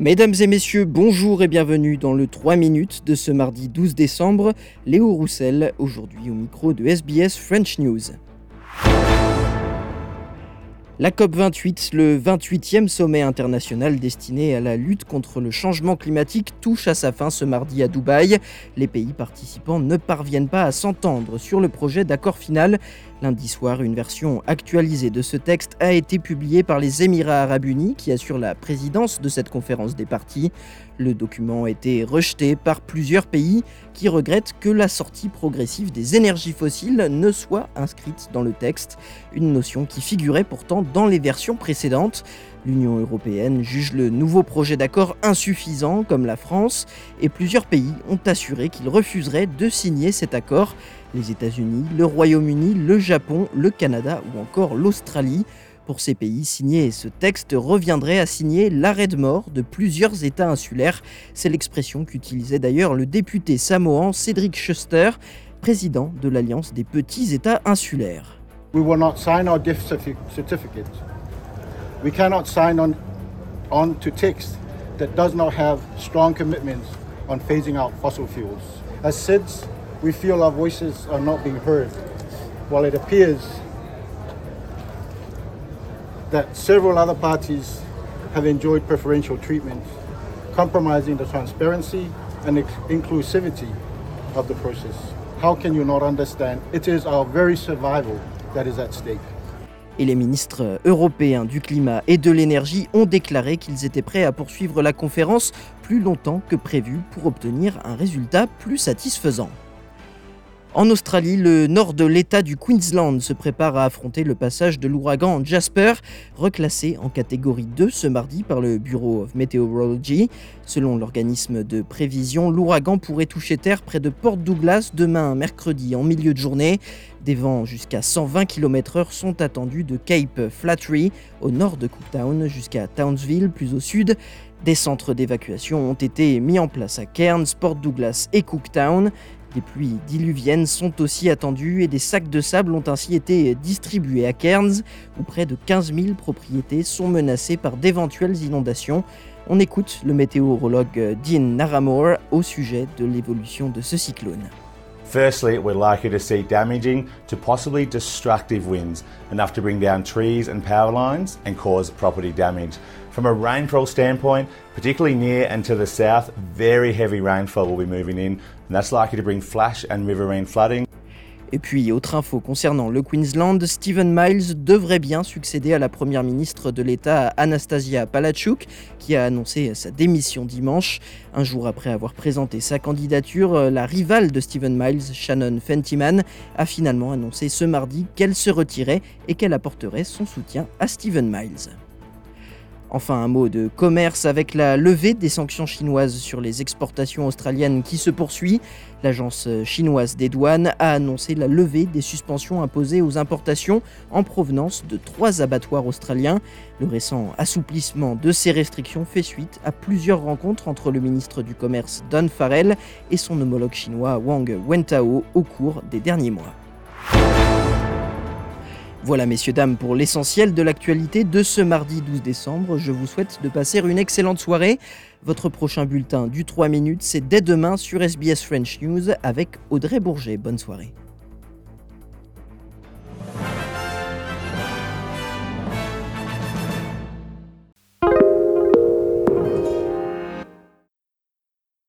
Mesdames et messieurs, bonjour et bienvenue dans le 3 minutes de ce mardi 12 décembre. Léo Roussel, aujourd'hui au micro de SBS French News. La COP28, le 28e sommet international destiné à la lutte contre le changement climatique, touche à sa fin ce mardi à Dubaï. Les pays participants ne parviennent pas à s'entendre sur le projet d'accord final. Lundi soir, une version actualisée de ce texte a été publiée par les Émirats arabes unis qui assurent la présidence de cette conférence des partis. Le document a été rejeté par plusieurs pays qui regrettent que la sortie progressive des énergies fossiles ne soit inscrite dans le texte, une notion qui figurait pourtant dans les versions précédentes. L'Union européenne juge le nouveau projet d'accord insuffisant, comme la France, et plusieurs pays ont assuré qu'ils refuseraient de signer cet accord. Les États-Unis, le Royaume-Uni, le Japon, le Canada ou encore l'Australie. Pour ces pays, signer ce texte reviendrait à signer l'arrêt de mort de plusieurs États insulaires. C'est l'expression qu'utilisait d'ailleurs le député samoan Cédric Schuster, président de l'Alliance des petits États insulaires. We will not sign our gift certificate. We cannot sign on, on to text that does not have strong commitments on phasing out fossil fuels. As SIDS, we feel our voices are not being heard, while it appears that several other parties have enjoyed preferential treatment, compromising the transparency and inclusivity of the process. How can you not understand? It is our very survival Et les ministres européens du climat et de l'énergie ont déclaré qu'ils étaient prêts à poursuivre la conférence plus longtemps que prévu pour obtenir un résultat plus satisfaisant. En Australie, le nord de l'État du Queensland se prépare à affronter le passage de l'ouragan Jasper, reclassé en catégorie 2 ce mardi par le Bureau of Meteorology. Selon l'organisme de prévision, l'ouragan pourrait toucher terre près de Port Douglas demain mercredi en milieu de journée. Des vents jusqu'à 120 km/h sont attendus de Cape Flattery au nord de Cooktown jusqu'à Townsville plus au sud. Des centres d'évacuation ont été mis en place à Cairns, Port Douglas et Cooktown. Des pluies diluviennes sont aussi attendues et des sacs de sable ont ainsi été distribués à Cairns, où près de 15 000 propriétés sont menacées par d'éventuelles inondations. On écoute le météorologue Dean Naramore au sujet de l'évolution de ce cyclone. Firstly, we're likely to see damaging to possibly destructive winds, enough to bring down trees and power lines and cause property damage. From a rainfall standpoint, particularly near and to the south, very heavy rainfall will be moving in, and that's likely to bring flash and riverine flooding. Et puis, autre info concernant le Queensland, Stephen Miles devrait bien succéder à la première ministre de l'État Anastasia Palachuk, qui a annoncé sa démission dimanche. Un jour après avoir présenté sa candidature, la rivale de Stephen Miles, Shannon Fentiman, a finalement annoncé ce mardi qu'elle se retirait et qu'elle apporterait son soutien à Stephen Miles. Enfin, un mot de commerce avec la levée des sanctions chinoises sur les exportations australiennes qui se poursuit. L'agence chinoise des douanes a annoncé la levée des suspensions imposées aux importations en provenance de trois abattoirs australiens. Le récent assouplissement de ces restrictions fait suite à plusieurs rencontres entre le ministre du Commerce Don Farrell et son homologue chinois Wang Wentao au cours des derniers mois. Voilà messieurs, dames, pour l'essentiel de l'actualité de ce mardi 12 décembre. Je vous souhaite de passer une excellente soirée. Votre prochain bulletin du 3 minutes, c'est dès demain sur SBS French News avec Audrey Bourget. Bonne soirée.